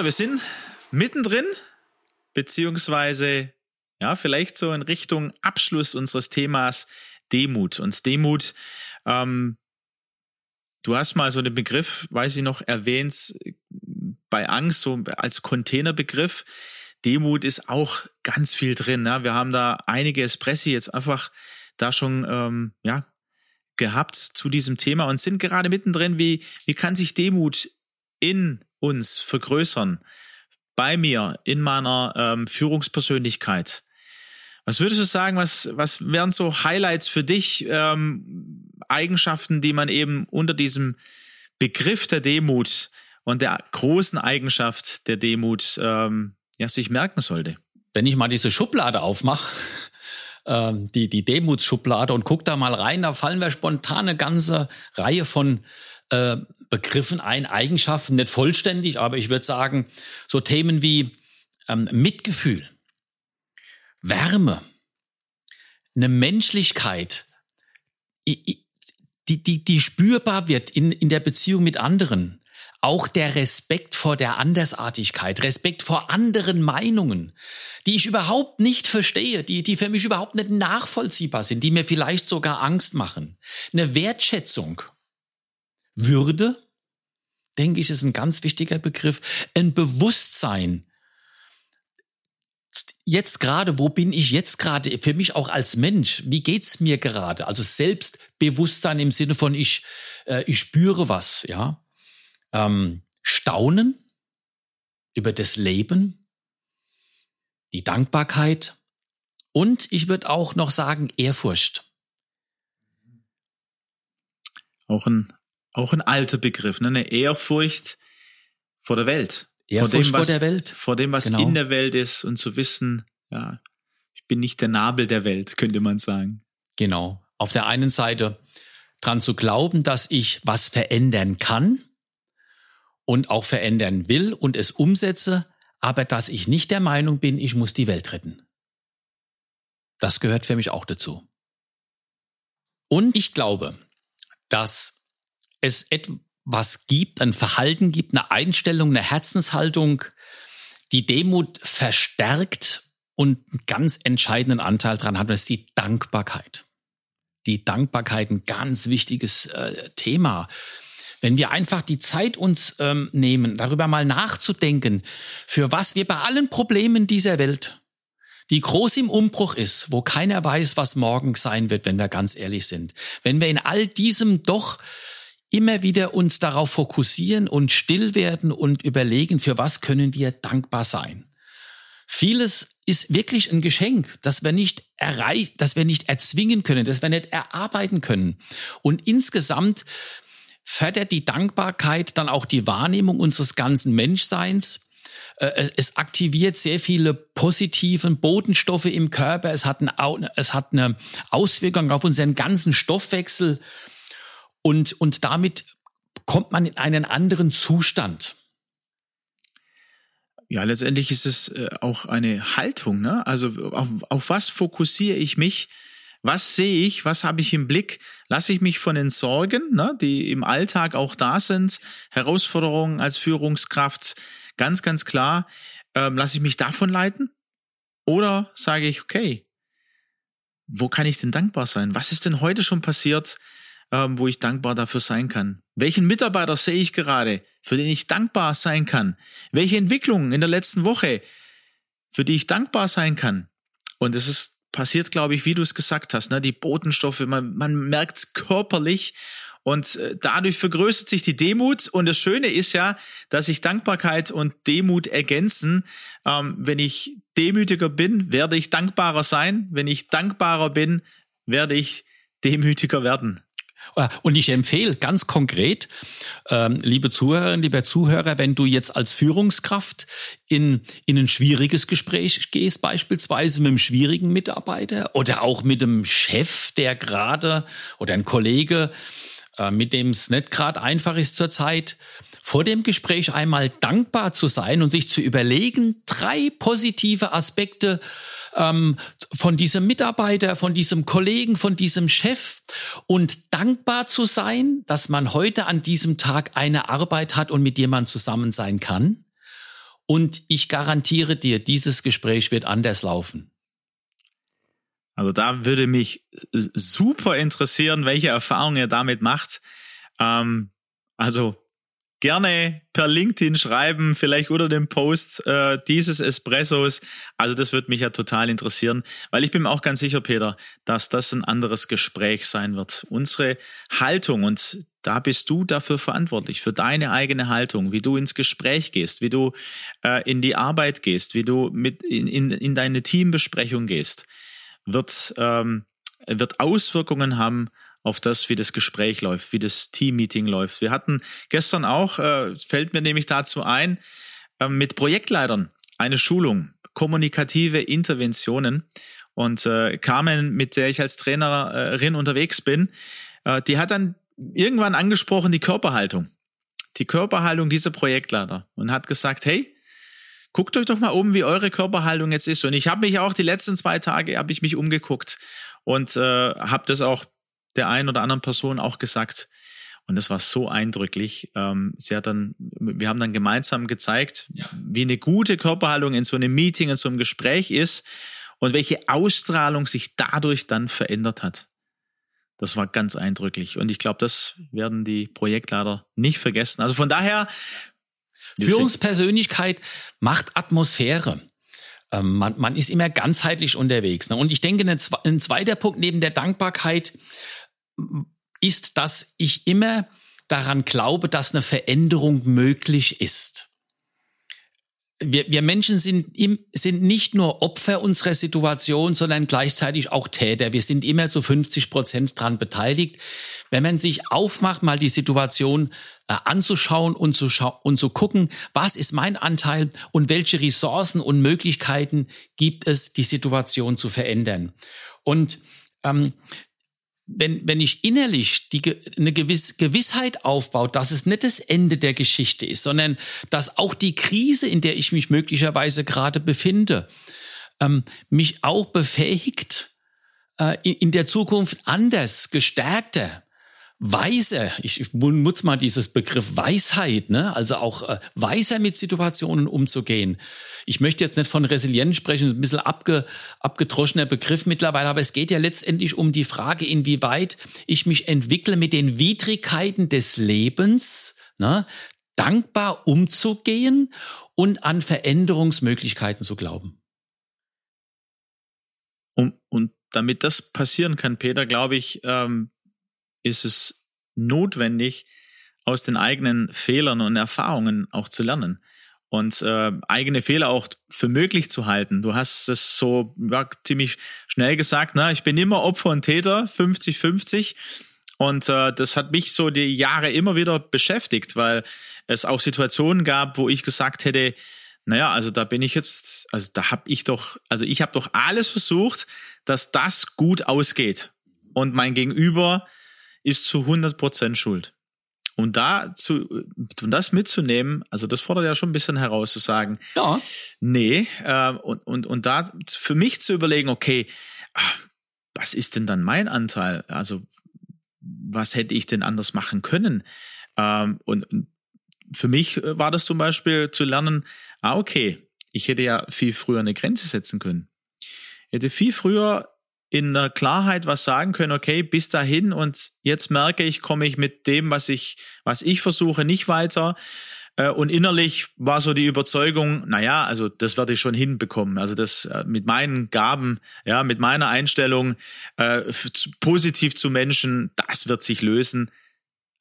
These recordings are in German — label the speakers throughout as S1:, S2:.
S1: Peter, wir sind mittendrin, beziehungsweise ja, vielleicht so in Richtung Abschluss unseres Themas Demut. Und Demut, ähm, du hast mal so den Begriff, weiß ich noch, erwähnt bei Angst, so als Containerbegriff. Demut ist auch ganz viel drin. Ne? Wir haben da einige Espressi jetzt einfach da schon ähm, ja, gehabt zu diesem Thema und sind gerade mittendrin, wie, wie kann sich Demut in uns vergrößern, bei mir, in meiner ähm, Führungspersönlichkeit. Was würdest du sagen, was, was wären so Highlights für dich, ähm, Eigenschaften, die man eben unter diesem Begriff der Demut und der großen Eigenschaft der Demut ähm, ja, sich merken sollte?
S2: Wenn ich mal diese Schublade aufmache, ähm, die, die Demutsschublade und guck da mal rein, da fallen mir spontan eine ganze Reihe von äh, Begriffen ein, Eigenschaften, nicht vollständig, aber ich würde sagen, so Themen wie ähm, Mitgefühl, Wärme, eine Menschlichkeit, die, die, die spürbar wird in, in der Beziehung mit anderen. Auch der Respekt vor der Andersartigkeit, Respekt vor anderen Meinungen, die ich überhaupt nicht verstehe, die, die für mich überhaupt nicht nachvollziehbar sind, die mir vielleicht sogar Angst machen. Eine Wertschätzung würde, denke ich, ist ein ganz wichtiger Begriff. Ein Bewusstsein. Jetzt gerade, wo bin ich jetzt gerade? Für mich auch als Mensch. Wie geht's mir gerade? Also Selbstbewusstsein im Sinne von ich, äh, ich spüre was, ja. Ähm, Staunen über das Leben, die Dankbarkeit und ich würde auch noch sagen Ehrfurcht.
S1: Auch ein auch ein alter Begriff, ne? eine Ehrfurcht vor der Welt.
S2: Ehrfurcht vor, dem, was, vor der Welt.
S1: Vor dem, was genau. in der Welt ist und zu wissen, ja, ich bin nicht der Nabel der Welt, könnte man sagen.
S2: Genau. Auf der einen Seite dran zu glauben, dass ich was verändern kann und auch verändern will und es umsetze, aber dass ich nicht der Meinung bin, ich muss die Welt retten. Das gehört für mich auch dazu. Und ich glaube, dass es etwas gibt, ein Verhalten gibt, eine Einstellung, eine Herzenshaltung, die Demut verstärkt und einen ganz entscheidenden Anteil daran hat, das ist die Dankbarkeit. Die Dankbarkeit, ein ganz wichtiges äh, Thema. Wenn wir einfach die Zeit uns ähm, nehmen, darüber mal nachzudenken, für was wir bei allen Problemen dieser Welt, die groß im Umbruch ist, wo keiner weiß, was morgen sein wird, wenn wir ganz ehrlich sind, wenn wir in all diesem doch immer wieder uns darauf fokussieren und still werden und überlegen, für was können wir dankbar sein. Vieles ist wirklich ein Geschenk, das wir nicht erreichen, das wir nicht erzwingen können, das wir nicht erarbeiten können. Und insgesamt fördert die Dankbarkeit dann auch die Wahrnehmung unseres ganzen Menschseins. Äh, es aktiviert sehr viele positive Botenstoffe im Körper. Es hat eine Auswirkung auf unseren ganzen Stoffwechsel. Und, und damit kommt man in einen anderen Zustand.
S1: Ja, letztendlich ist es äh, auch eine Haltung. Ne? Also auf, auf was fokussiere ich mich? Was sehe ich? Was habe ich im Blick? Lasse ich mich von den Sorgen, ne, die im Alltag auch da sind, Herausforderungen als Führungskraft, ganz, ganz klar, ähm, lasse ich mich davon leiten? Oder sage ich, okay, wo kann ich denn dankbar sein? Was ist denn heute schon passiert? Ähm, wo ich dankbar dafür sein kann? Welchen Mitarbeiter sehe ich gerade, für den ich dankbar sein kann? Welche Entwicklungen in der letzten Woche, für die ich dankbar sein kann? Und es ist passiert, glaube ich, wie du es gesagt hast, ne? die Botenstoffe, man, man merkt es körperlich Und äh, dadurch vergrößert sich die Demut. Und das Schöne ist ja, dass sich Dankbarkeit und Demut ergänzen. Ähm, wenn ich demütiger bin, werde ich dankbarer sein. Wenn ich dankbarer bin, werde ich demütiger werden.
S2: Äh, und ich empfehle ganz konkret, ähm, liebe Zuhörerinnen, lieber Zuhörer, wenn du jetzt als Führungskraft in, in ein schwieriges Gespräch gehst, beispielsweise mit einem schwierigen Mitarbeiter oder auch mit einem Chef, der gerade oder ein Kollege, äh, mit dem es nicht gerade einfach ist zurzeit, vor dem Gespräch einmal dankbar zu sein und sich zu überlegen, drei positive Aspekte ähm, von diesem Mitarbeiter, von diesem Kollegen, von diesem Chef und dankbar zu sein, dass man heute an diesem Tag eine Arbeit hat und mit jemand zusammen sein kann. Und ich garantiere dir, dieses Gespräch wird anders laufen.
S1: Also da würde mich super interessieren, welche Erfahrungen ihr damit macht. Ähm, also gerne per LinkedIn schreiben, vielleicht unter dem Post äh, dieses Espressos. Also das würde mich ja total interessieren, weil ich bin mir auch ganz sicher, Peter, dass das ein anderes Gespräch sein wird. Unsere Haltung und da bist du dafür verantwortlich, für deine eigene Haltung, wie du ins Gespräch gehst, wie du äh, in die Arbeit gehst, wie du mit in, in, in deine Teambesprechung gehst, wird, ähm, wird Auswirkungen haben auf das, wie das Gespräch läuft, wie das Team-Meeting läuft. Wir hatten gestern auch, äh, fällt mir nämlich dazu ein, äh, mit Projektleitern eine Schulung, kommunikative Interventionen. Und äh, Carmen, mit der ich als Trainerin unterwegs bin, äh, die hat dann irgendwann angesprochen die Körperhaltung. Die Körperhaltung dieser Projektleiter und hat gesagt, hey, guckt euch doch mal um, wie eure Körperhaltung jetzt ist. Und ich habe mich auch die letzten zwei Tage, habe ich mich umgeguckt und äh, habe das auch der einen oder anderen Person auch gesagt. Und das war so eindrücklich. Ähm, sie hat dann, wir haben dann gemeinsam gezeigt, ja. wie eine gute Körperhaltung in so einem Meeting, in so einem Gespräch ist und welche Ausstrahlung sich dadurch dann verändert hat. Das war ganz eindrücklich. Und ich glaube, das werden die Projektleiter nicht vergessen. Also von daher.
S2: Führungspersönlichkeit macht Atmosphäre. Ähm, man, man ist immer ganzheitlich unterwegs. Ne? Und ich denke, ein zweiter Punkt neben der Dankbarkeit ist, dass ich immer daran glaube, dass eine Veränderung möglich ist. Wir, wir Menschen sind, im, sind nicht nur Opfer unserer Situation, sondern gleichzeitig auch Täter. Wir sind immer zu 50 Prozent dran beteiligt. Wenn man sich aufmacht, mal die Situation äh, anzuschauen und zu, und zu gucken, was ist mein Anteil und welche Ressourcen und Möglichkeiten gibt es, die Situation zu verändern. Und ähm, wenn, wenn ich innerlich die, eine gewiss, Gewissheit aufbaut, dass es nicht das Ende der Geschichte ist, sondern dass auch die Krise, in der ich mich möglicherweise gerade befinde, ähm, mich auch befähigt, äh, in, in der Zukunft anders, gestärkter, weiser, ich nutze mal dieses Begriff Weisheit, ne? also auch äh, weiser mit Situationen umzugehen. Ich möchte jetzt nicht von Resilienz sprechen, ein bisschen abge, abgedroschener Begriff mittlerweile, aber es geht ja letztendlich um die Frage, inwieweit ich mich entwickle mit den Widrigkeiten des Lebens, ne? dankbar umzugehen und an Veränderungsmöglichkeiten zu glauben.
S1: Und, und damit das passieren kann, Peter, glaube ich, ähm, ist es notwendig, aus den eigenen Fehlern und Erfahrungen auch zu lernen und äh, eigene Fehler auch für möglich zu halten. Du hast es so ja, ziemlich schnell gesagt, ne? ich bin immer Opfer und Täter, 50-50. Und äh, das hat mich so die Jahre immer wieder beschäftigt, weil es auch Situationen gab, wo ich gesagt hätte, naja, also da bin ich jetzt, also da habe ich doch, also ich habe doch alles versucht, dass das gut ausgeht. Und mein Gegenüber ist zu 100 Prozent schuld. Und da zu, und das mitzunehmen, also das fordert ja schon ein bisschen heraus zu sagen, ja. nee, äh, und, und, und da für mich zu überlegen, okay, ach, was ist denn dann mein Anteil? Also, was hätte ich denn anders machen können? Ähm, und für mich war das zum Beispiel zu lernen, ah, okay, ich hätte ja viel früher eine Grenze setzen können. Ich hätte viel früher in der Klarheit was sagen können, okay, bis dahin und jetzt merke ich, komme ich mit dem, was ich, was ich versuche, nicht weiter. Äh, und innerlich war so die Überzeugung, naja, also das werde ich schon hinbekommen. Also das äh, mit meinen Gaben, ja, mit meiner Einstellung äh, positiv zu Menschen, das wird sich lösen.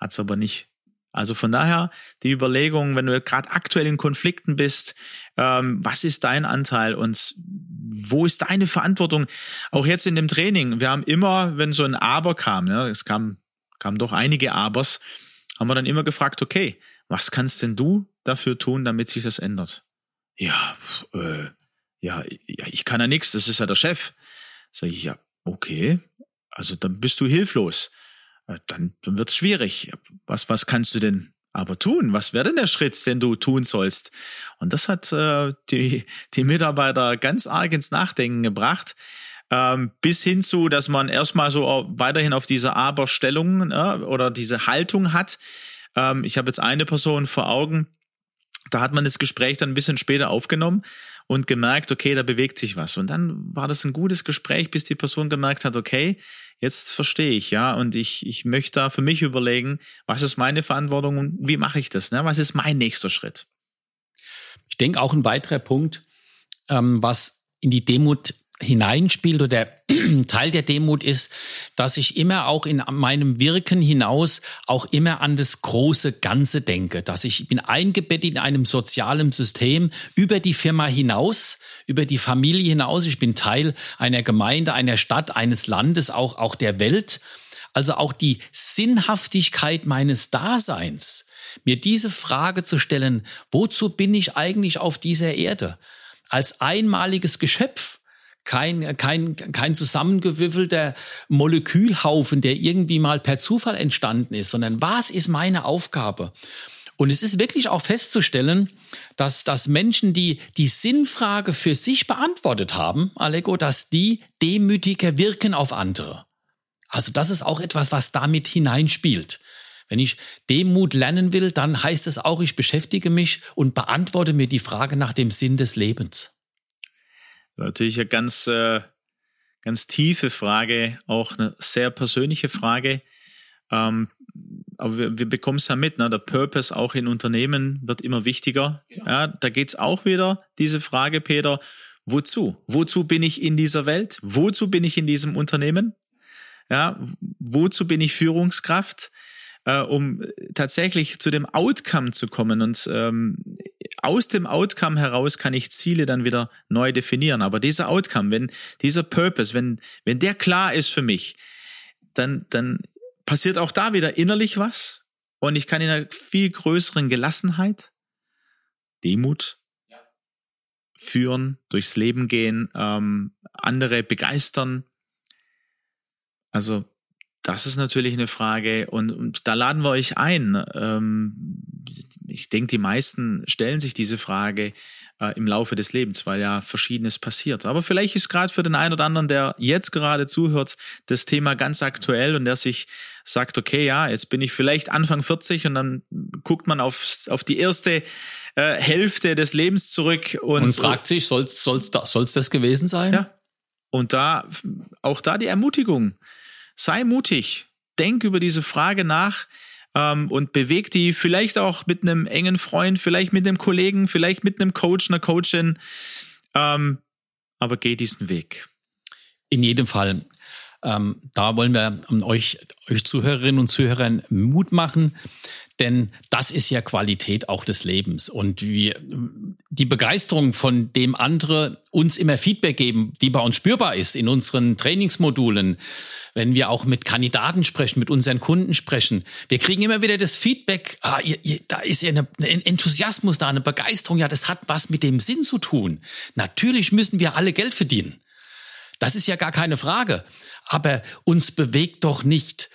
S1: hat's aber nicht. Also von daher die Überlegung, wenn du gerade aktuell in Konflikten bist, ähm, was ist dein Anteil und wo ist deine Verantwortung? Auch jetzt in dem Training, wir haben immer, wenn so ein Aber kam, ja, es kam, kam doch einige Abers, haben wir dann immer gefragt, okay, was kannst denn du dafür tun, damit sich das ändert? Ja, äh, ja, ich kann ja nichts, das ist ja der Chef. Sag ich, ja, okay, also dann bist du hilflos. Äh, dann, dann wird's schwierig. Was, was kannst du denn aber tun? Was wäre denn der Schritt, den du tun sollst? Und das hat äh, die, die Mitarbeiter ganz arg ins Nachdenken gebracht. Ähm, bis hin zu, dass man erstmal so weiterhin auf diese Aber-Stellung äh, oder diese Haltung hat. Ähm, ich habe jetzt eine Person vor Augen, da hat man das Gespräch dann ein bisschen später aufgenommen und gemerkt, okay, da bewegt sich was. Und dann war das ein gutes Gespräch, bis die Person gemerkt hat, okay, jetzt verstehe ich, ja, und ich, ich möchte da für mich überlegen, was ist meine Verantwortung und wie mache ich das, ne? Was ist mein nächster Schritt?
S2: Ich denke auch ein weiterer Punkt, ähm, was in die Demut hineinspielt oder Teil der Demut ist, dass ich immer auch in meinem Wirken hinaus auch immer an das große Ganze denke, dass ich bin eingebettet in einem sozialen System über die Firma hinaus, über die Familie hinaus. Ich bin Teil einer Gemeinde, einer Stadt, eines Landes, auch, auch der Welt. Also auch die Sinnhaftigkeit meines Daseins, mir diese Frage zu stellen, wozu bin ich eigentlich auf dieser Erde? Als einmaliges Geschöpf, kein, kein, kein zusammengewürfelter Molekülhaufen, der irgendwie mal per Zufall entstanden ist, sondern was ist meine Aufgabe? Und es ist wirklich auch festzustellen, dass, dass Menschen, die die Sinnfrage für sich beantwortet haben, Alego, dass die demütiger wirken auf andere. Also das ist auch etwas, was damit hineinspielt. Wenn ich Demut lernen will, dann heißt es auch, ich beschäftige mich und beantworte mir die Frage nach dem Sinn des Lebens.
S1: Natürlich eine ganz, äh, ganz tiefe Frage, auch eine sehr persönliche Frage. Ähm, aber wir, wir bekommen es ja mit, ne? der Purpose auch in Unternehmen wird immer wichtiger. Genau. Ja, da geht's auch wieder, diese Frage, Peter, wozu? Wozu bin ich in dieser Welt? Wozu bin ich in diesem Unternehmen? Ja, wozu bin ich Führungskraft? Äh, um tatsächlich zu dem Outcome zu kommen. Und ähm, aus dem Outcome heraus kann ich Ziele dann wieder neu definieren. Aber dieser Outcome, wenn dieser Purpose, wenn, wenn der klar ist für mich, dann, dann passiert auch da wieder innerlich was. Und ich kann in einer viel größeren Gelassenheit, Demut, führen, durchs Leben gehen, ähm, andere begeistern. Also das ist natürlich eine Frage und, und da laden wir euch ein. Ähm, ich denke, die meisten stellen sich diese Frage äh, im Laufe des Lebens, weil ja Verschiedenes passiert. Aber vielleicht ist gerade für den einen oder anderen, der jetzt gerade zuhört, das Thema ganz aktuell und der sich sagt, okay, ja, jetzt bin ich vielleicht Anfang 40 und dann guckt man auf, auf die erste äh, Hälfte des Lebens zurück und,
S2: und fragt sich, soll es soll's das gewesen sein?
S1: Ja. Und da, auch da die Ermutigung sei mutig, denk über diese Frage nach ähm, und beweg die vielleicht auch mit einem engen Freund, vielleicht mit einem Kollegen, vielleicht mit einem Coach, einer Coachin, ähm, aber geh diesen Weg.
S2: In jedem Fall. Ähm, da wollen wir euch, euch Zuhörerinnen und Zuhörern Mut machen, denn das ist ja Qualität auch des Lebens. Und wir, die Begeisterung, von dem andere uns immer Feedback geben, die bei uns spürbar ist in unseren Trainingsmodulen, wenn wir auch mit Kandidaten sprechen, mit unseren Kunden sprechen. Wir kriegen immer wieder das Feedback, ah, ihr, ihr, da ist ja ein Enthusiasmus da, eine Begeisterung. Ja, das hat was mit dem Sinn zu tun. Natürlich müssen wir alle Geld verdienen. Das ist ja gar keine Frage. Aber uns bewegt doch nicht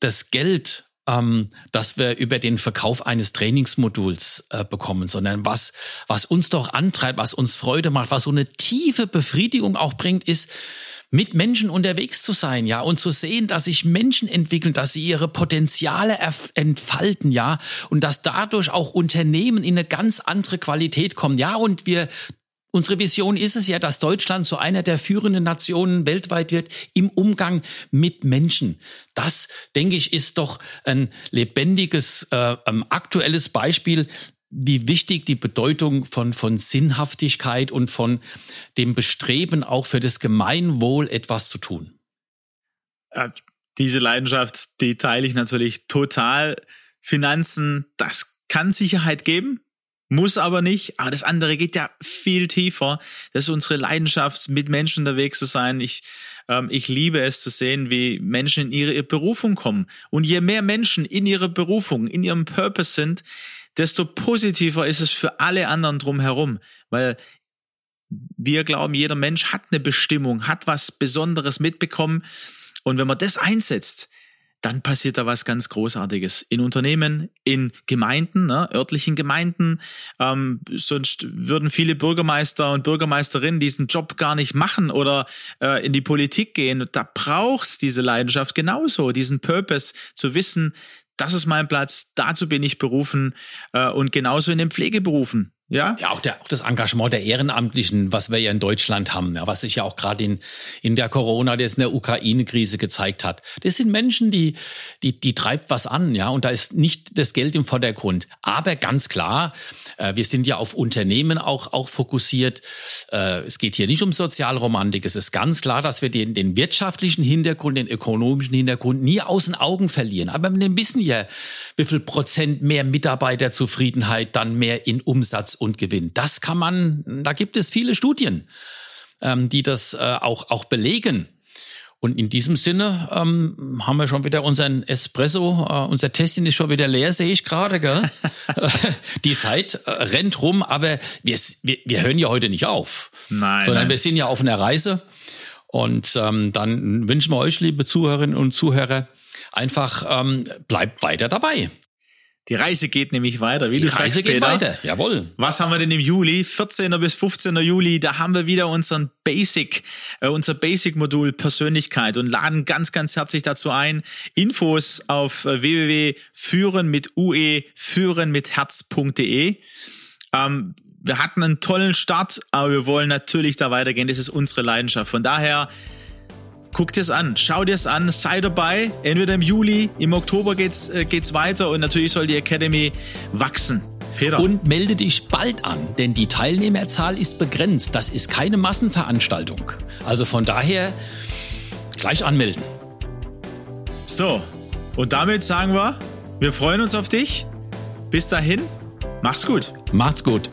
S2: das Geld ähm, dass wir über den Verkauf eines Trainingsmoduls äh, bekommen, sondern was, was uns doch antreibt, was uns Freude macht, was so eine tiefe Befriedigung auch bringt, ist, mit Menschen unterwegs zu sein, ja, und zu sehen, dass sich Menschen entwickeln, dass sie ihre Potenziale entfalten, ja, und dass dadurch auch Unternehmen in eine ganz andere Qualität kommen, ja, und wir Unsere Vision ist es ja, dass Deutschland zu einer der führenden Nationen weltweit wird im Umgang mit Menschen. Das, denke ich, ist doch ein lebendiges, äh, ähm, aktuelles Beispiel, wie wichtig die Bedeutung von, von Sinnhaftigkeit und von dem Bestreben auch für das Gemeinwohl etwas zu tun.
S1: Diese Leidenschaft, die teile ich natürlich total. Finanzen, das kann Sicherheit geben, muss aber nicht. Aber das andere geht ja viel tiefer. Das ist unsere Leidenschaft, mit Menschen unterwegs zu sein. Ich, ähm, ich liebe es zu sehen, wie Menschen in ihre Berufung kommen. Und je mehr Menschen in ihrer Berufung, in ihrem Purpose sind, desto positiver ist es für alle anderen drumherum. Weil wir glauben, jeder Mensch hat eine Bestimmung, hat was Besonderes mitbekommen. Und wenn man das einsetzt, dann passiert da was ganz Großartiges. In Unternehmen, in Gemeinden, ne, örtlichen Gemeinden. Ähm, sonst würden viele Bürgermeister und Bürgermeisterinnen diesen Job gar nicht machen oder äh, in die Politik gehen. Da braucht's diese Leidenschaft genauso, diesen Purpose zu wissen, das ist mein Platz, dazu bin ich berufen äh, und genauso in den Pflegeberufen. Ja,
S2: ja auch, der, auch das Engagement der Ehrenamtlichen, was wir ja in Deutschland haben, ja, was sich ja auch gerade in, in der Corona, der in der Ukraine-Krise gezeigt hat. Das sind Menschen, die, die, die treibt was an, ja, und da ist nicht das Geld im Vordergrund. Aber ganz klar, äh, wir sind ja auf Unternehmen auch, auch fokussiert. Äh, es geht hier nicht um Sozialromantik. Es ist ganz klar, dass wir den, den wirtschaftlichen Hintergrund, den ökonomischen Hintergrund nie aus den Augen verlieren. Aber wir wissen ja, wie viel Prozent mehr Mitarbeiterzufriedenheit dann mehr in Umsatz und Gewinn. Das kann man, da gibt es viele Studien, ähm, die das äh, auch, auch belegen. Und in diesem Sinne ähm, haben wir schon wieder unseren Espresso, äh, unser Testing ist schon wieder leer, sehe ich gerade. Gell? Die Zeit äh, rennt rum, aber wir, wir, wir hören ja heute nicht auf, nein, sondern nein. wir sind ja auf einer Reise. Und ähm, dann wünschen wir euch, liebe Zuhörerinnen und Zuhörer, einfach ähm, bleibt weiter dabei.
S1: Die Reise geht nämlich weiter, wie
S2: Die
S1: du
S2: Reise
S1: sagst,
S2: geht
S1: Peter.
S2: weiter, jawohl.
S1: Was haben wir denn im Juli? 14. bis 15. Juli, da haben wir wieder unseren Basic, äh, unser Basic-Modul Persönlichkeit und laden ganz, ganz herzlich dazu ein. Infos auf äh, www.führen mit ue, führen mit herz.de. Ähm, wir hatten einen tollen Start, aber wir wollen natürlich da weitergehen. Das ist unsere Leidenschaft. Von daher, Guck dir es an, schau dir es an, sei dabei. Entweder im Juli, im Oktober geht's, äh, geht's weiter und natürlich soll die Academy wachsen.
S2: Peter. Und melde dich bald an, denn die Teilnehmerzahl ist begrenzt. Das ist keine Massenveranstaltung. Also von daher gleich anmelden.
S1: So, und damit sagen wir, wir freuen uns auf dich. Bis dahin, mach's gut.
S2: Macht's gut.